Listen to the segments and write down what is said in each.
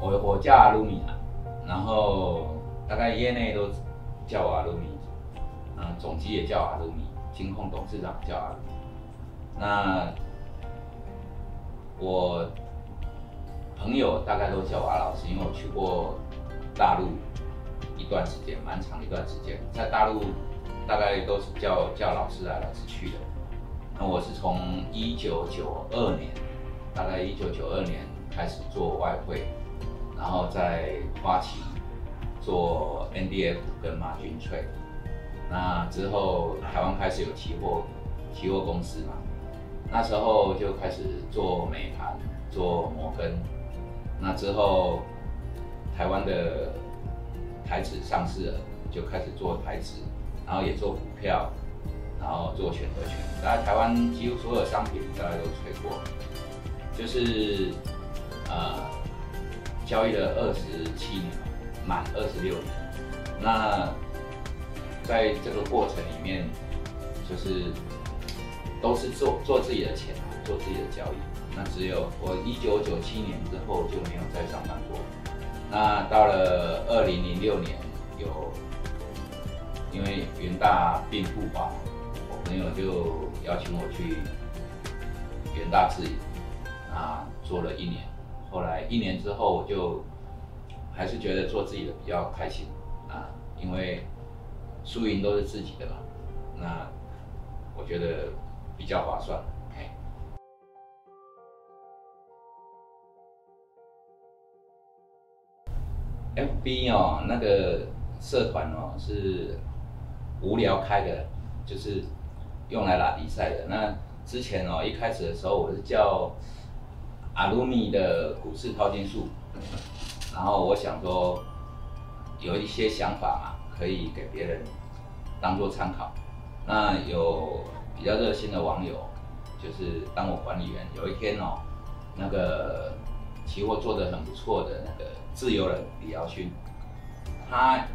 我我叫阿鲁米啊，然后大概业内都叫我阿鲁米，嗯，总机也叫阿鲁米，金控董事长叫阿鲁米。那我朋友大概都叫我阿老师，因为我去过大陆一段时间，蛮长一段时间，在大陆大概都是叫叫老师来老师去的。那我是从一九九二年，大概一九九二年开始做外汇，然后在花旗做 NDF 跟马军翠。那之后台湾开始有期货期货公司嘛，那时候就开始做美盘，做摩根。那之后台湾的台指上市了，就开始做台指，然后也做股票。然后做选择权，大家台湾几乎所有商品大家都吹过，就是呃交易了二十七年，满二十六年。那在这个过程里面，就是都是做做自己的钱，做自己的交易。那只有我一九九七年之后就没有再上班过。那到了二零零六年，有因为元大并复发。朋友就邀请我去元大自营，啊，做了一年。后来一年之后，我就还是觉得做自己的比较开心啊，因为输赢都是自己的嘛。那我觉得比较划算。FB 哦，那个社团哦是无聊开的，就是。用来打比赛的那之前哦，一开始的时候我是叫阿鲁米的股市套金术，然后我想说有一些想法嘛，可以给别人当做参考。那有比较热心的网友，就是当我管理员，有一天哦，那个期货做的很不错的那个自由人李耀勋，他。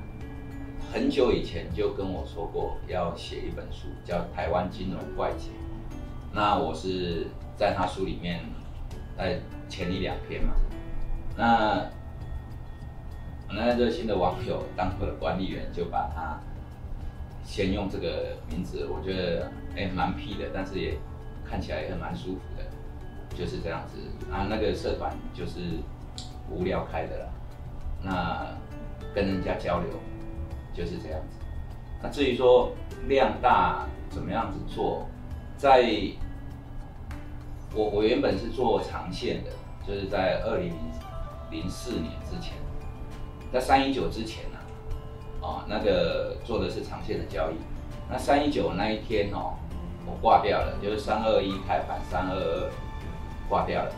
很久以前就跟我说过要写一本书，叫《台湾金融怪杰》。那我是在他书里面在前一两篇嘛。那那热心的网友当我的管理员，就把他先用这个名字，我觉得哎蛮屁的，但是也看起来也蛮舒服的，就是这样子。啊，那个社团就是无聊开的了，那跟人家交流。就是这样子。那至于说量大怎么样子做，在我我原本是做长线的，就是在二零零四年之前，在三一九之前呢，啊，那个做的是长线的交易。那三一九那一天哦，我挂掉了，就是三二一开盘，三二二挂掉了。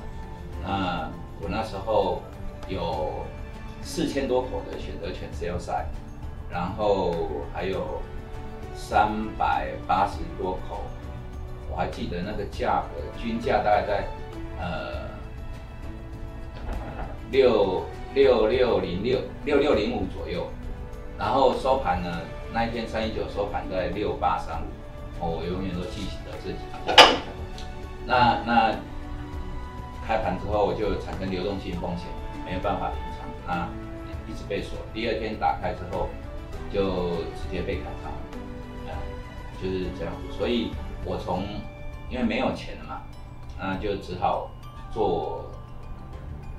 那我那时候有四千多口的选择权 sell side。然后还有三百八十多口，我还记得那个价格均价大概在呃六六六零六六六零五左右，然后收盘呢那一天三一九收盘在六八三五，我永远都记得这几个。那那开盘之后我就产生流动性风险，没有办法平仓，那一直被锁。第二天打开之后。就直接被砍仓，嗯，就是这样子。所以我从因为没有钱了嘛，那就只好做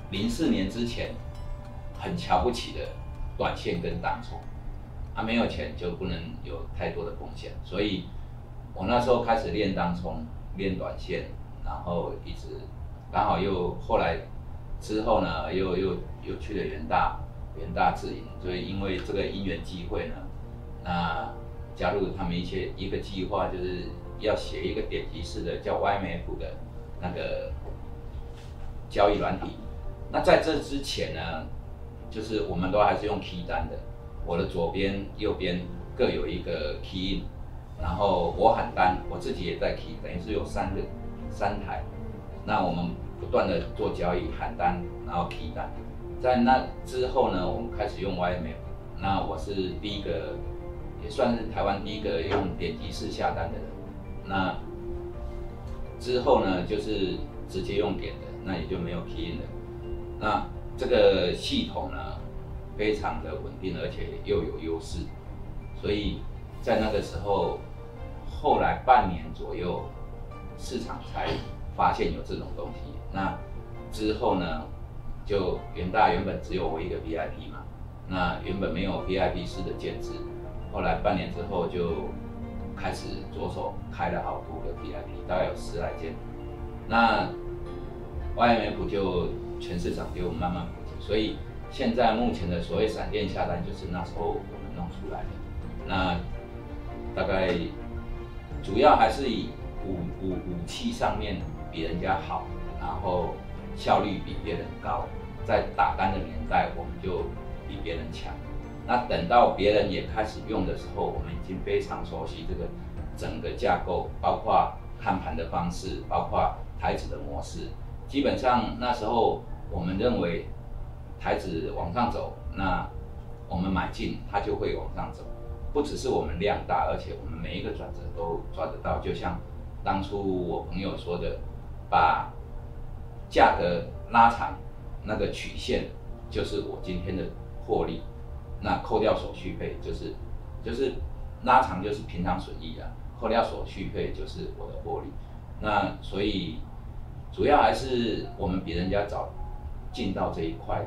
零四年之前很瞧不起的短线跟当冲。啊，没有钱就不能有太多的风险，所以我那时候开始练当冲、练短线，然后一直刚好又后来之后呢，又又又去了元大。元大自营，所以因为这个因缘机会呢，那加入他们一些一个计划，就是要写一个点击式的叫 YMF 的那个交易软体。那在这之前呢，就是我们都还是用 key 单的，我的左边、右边各有一个 key in，然后我喊单，我自己也在 key，等于是有三个三台，那我们不断的做交易，喊单，然后 key 单。在那之后呢，我们开始用 YMF。那我是第一个，也算是台湾第一个用点击式下单的人。那之后呢，就是直接用点的，那也就没有 key in 的。那这个系统呢非常的稳定，而且又有优势，所以在那个时候，后来半年左右，市场才发现有这种东西。那之后呢，就元大原本只有我一个 VIP 嘛，那原本没有 VIP 式的建制，后来半年之后就开始着手开了好多个 VIP，大概有十来间。那 YMF 就全市场就慢慢普及，所以现在目前的所谓闪电下单，就是那时候我们弄出来的。那大概主要还是以武武武器上面比人家好，然后效率比别人高，在打单的年代我们就比别人强。那等到别人也开始用的时候，我们已经非常熟悉这个整个架构，包括看盘的方式，包括台子的模式。基本上那时候我们认为台子往上走，那我们买进它就会往上走。不只是我们量大，而且我们每一个转折都抓得到。就像当初我朋友说的，把价格拉长，那个曲线就是我今天的获利。那扣掉手续费，就是就是拉长就是平常损益啊，扣掉手续费就是我的获利。那所以主要还是我们比人家早进到这一块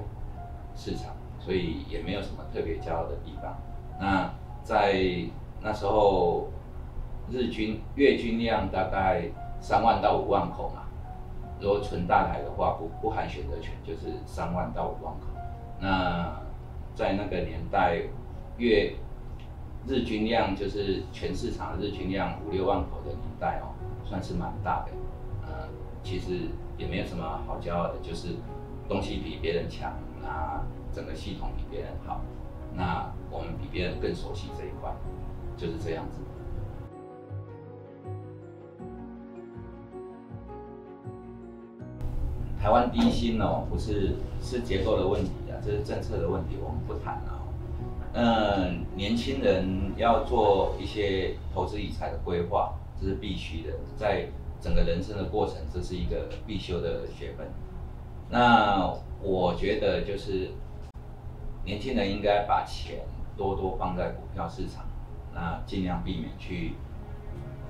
市场，所以也没有什么特别骄傲的地方。那在那时候，日均月均量大概三万到五万口嘛。如果纯大台的话，不不含选择权，就是三万到五万口。那在那个年代，月日均量就是全市场的日均量五六万口的年代哦，算是蛮大的。呃，其实也没有什么好骄傲的，就是东西比别人强，那整个系统比别人好。那我们比别人更熟悉这一块，就是这样子。台湾低薪哦，不是是结构的问题，这是政策的问题，我们不谈了。嗯，年轻人要做一些投资理财的规划，这是必须的，在整个人生的过程，这是一个必修的学分。那我觉得就是。年轻人应该把钱多多放在股票市场，那尽量避免去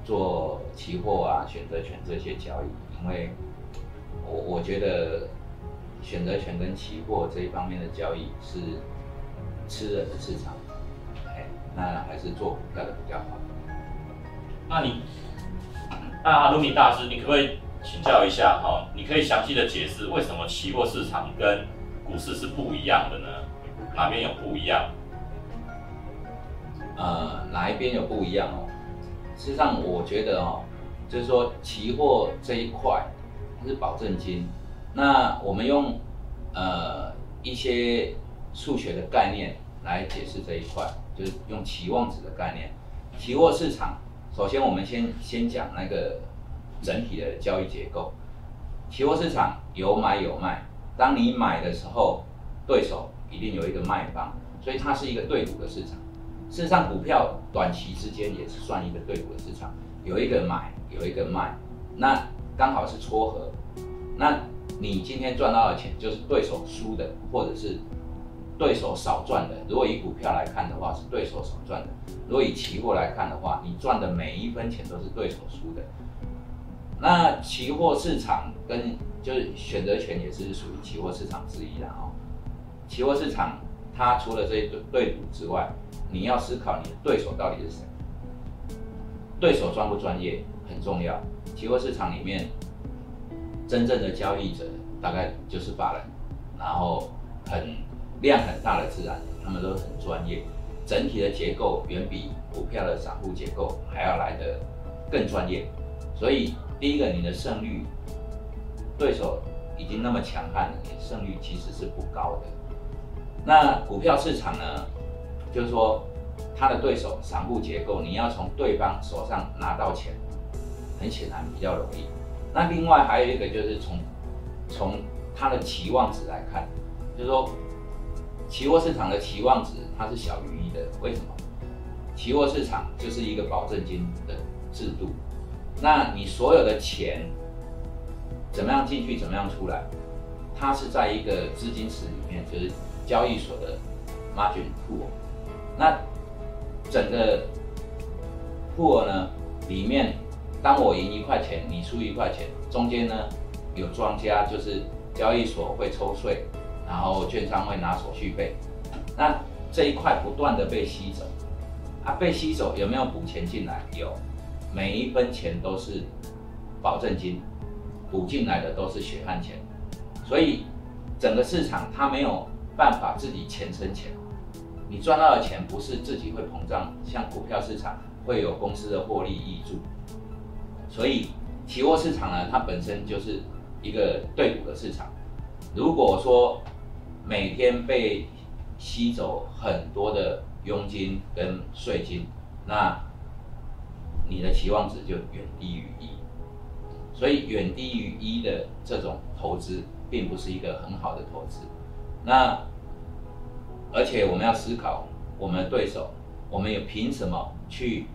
做期货啊、选择权这些交易，因为我我觉得选择权跟期货这一方面的交易是吃人的市场，哎，那还是做股票的比较好。那你，那阿鲁米大师，你可不可以请教一下哈？你可以详细的解释为什么期货市场跟股市是不一样的呢？哪边有不一样？呃，哪一边有不一样哦？事实上，我觉得哦，就是说期货这一块它是保证金。那我们用呃一些数学的概念来解释这一块，就是用期望值的概念。期货市场，首先我们先先讲那个整体的交易结构。期货市场有买有卖，当你买的时候，对手。一定有一个卖方，所以它是一个对赌的市场。事实上，股票短期之间也是算一个对赌的市场，有一个买，有一个卖，那刚好是撮合。那你今天赚到的钱就是对手输的，或者是对手少赚的。如果以股票来看的话，是对手少赚的；如果以期货来看的话，你赚的每一分钱都是对手输的。那期货市场跟就是选择权也是属于期货市场之一的哦。期货市场，它除了这一对对赌之外，你要思考你的对手到底是谁。对手专不专业很重要。期货市场里面，真正的交易者大概就是法人，然后很量很大的自然，他们都很专业。整体的结构远比股票的散户结构还要来得更专业。所以第一个，你的胜率，对手已经那么强悍了，你胜率其实是不高的。那股票市场呢，就是说，他的对手散户结构，你要从对方手上拿到钱，很显然比较容易。那另外还有一个就是从从他的期望值来看，就是说，期货市场的期望值它是小于一的，为什么？期货市场就是一个保证金的制度，那你所有的钱怎么样进去，怎么样出来？它是在一个资金池里面，就是交易所的 margin pool。那整个 pool 呢里面，当我赢一块钱，你输一块钱，中间呢有庄家，就是交易所会抽税，然后券商会拿手续费，那这一块不断的被吸走，啊，被吸走有没有补钱进来？有，每一分钱都是保证金，补进来的都是血汗钱，所以整个市场它没有办法自己钱生钱，你赚到的钱不是自己会膨胀，像股票市场会有公司的获利益注，所以期货市场呢，它本身就是一个对赌的市场，如果说每天被吸走很多的佣金跟税金，那你的期望值就远低于一，所以远低于一的这种投资，并不是一个很好的投资。那而且我们要思考，我们的对手，我们有凭什么去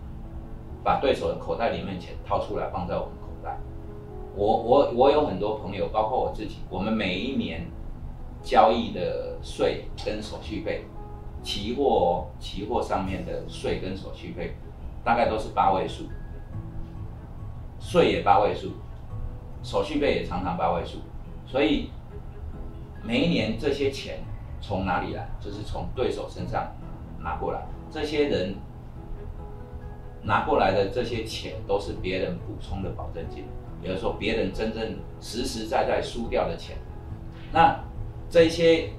把对手的口袋里面钱掏出来放在我们口袋？我我我有很多朋友，包括我自己，我们每一年。交易的税跟手续费，期货期货上面的税跟手续费，大概都是八位数，税也八位数，手续费也常常八位数，所以每一年这些钱从哪里来？就是从对手身上拿过来，这些人拿过来的这些钱都是别人补充的保证金，也就是说别人真正实实在在输掉的钱，那。这些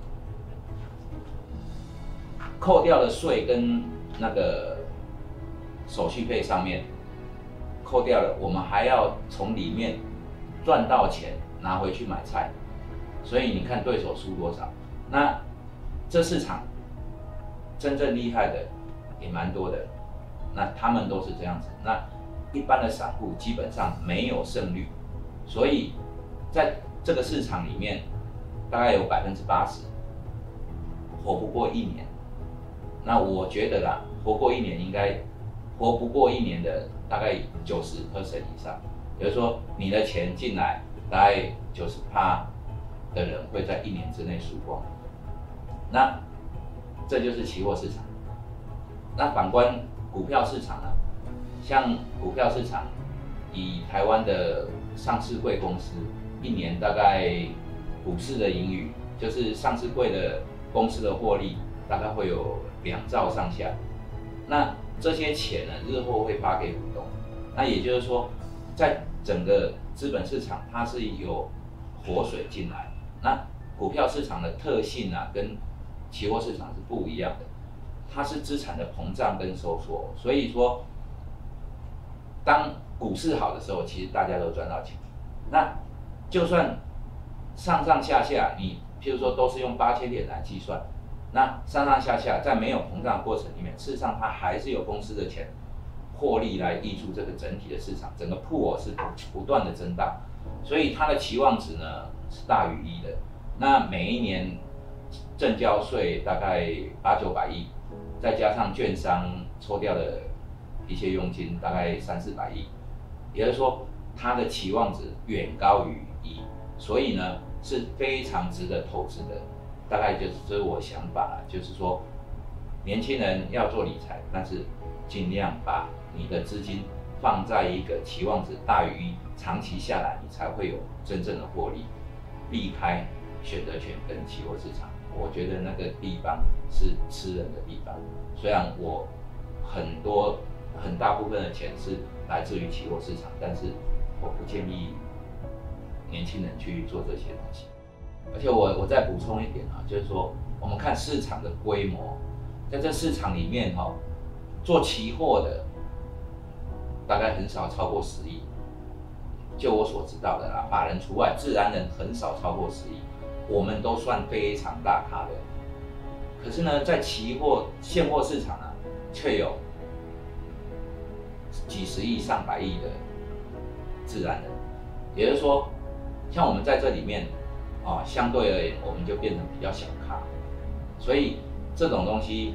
扣掉的税跟那个手续费上面扣掉了，我们还要从里面赚到钱拿回去买菜，所以你看对手输多少？那这市场真正厉害的也蛮多的，那他们都是这样子。那一般的散户基本上没有胜率，所以在这个市场里面。大概有百分之八十活不过一年，那我觉得啦，活过一年应该活不过一年的大概九十二成以上，比如说你的钱进来，大概九十趴的人会在一年之内输光，那这就是期货市场。那反观股票市场呢？像股票市场，以台湾的上市贵公司一年大概。股市的盈余就是上市贵的公司的获利，大概会有两兆上下。那这些钱呢，日后会发给股东。那也就是说，在整个资本市场，它是有活水进来。那股票市场的特性啊，跟期货市场是不一样的，它是资产的膨胀跟收缩。所以说，当股市好的时候，其实大家都赚到钱。那就算。上上下下，你譬如说都是用八千点来计算，那上上下下在没有膨胀过程里面，事实上它还是有公司的钱获利来溢出这个整体的市场，整个铺是不断的增大，所以它的期望值呢是大于一的。那每一年正交税大概八九百亿，再加上券商抽掉的一些佣金大概三四百亿，也就是说它的期望值远高于一，所以呢。是非常值得投资的，大概就是这是我想法了，就是说，年轻人要做理财，但是尽量把你的资金放在一个期望值大于一，长期下来你才会有真正的获利，避开选择权跟期货市场，我觉得那个地方是吃人的地方。虽然我很多很大部分的钱是来自于期货市场，但是我不建议。年轻人去做这些东西，而且我我再补充一点啊，就是说我们看市场的规模，在这市场里面哈，做期货的大概很少超过十亿，就我所知道的啦，法人除外，自然人很少超过十亿，我们都算非常大咖的。可是呢，在期货现货市场呢，却有几十亿、上百亿的自然人，也就是说。像我们在这里面，啊，相对而言，我们就变成比较小咖，所以这种东西，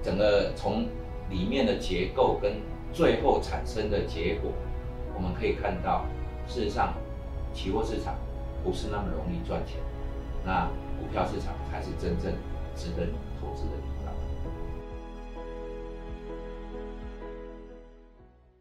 整个从里面的结构跟最后产生的结果，我们可以看到，事实上，期货市场不是那么容易赚钱，那股票市场才是真正值得你投资的地方。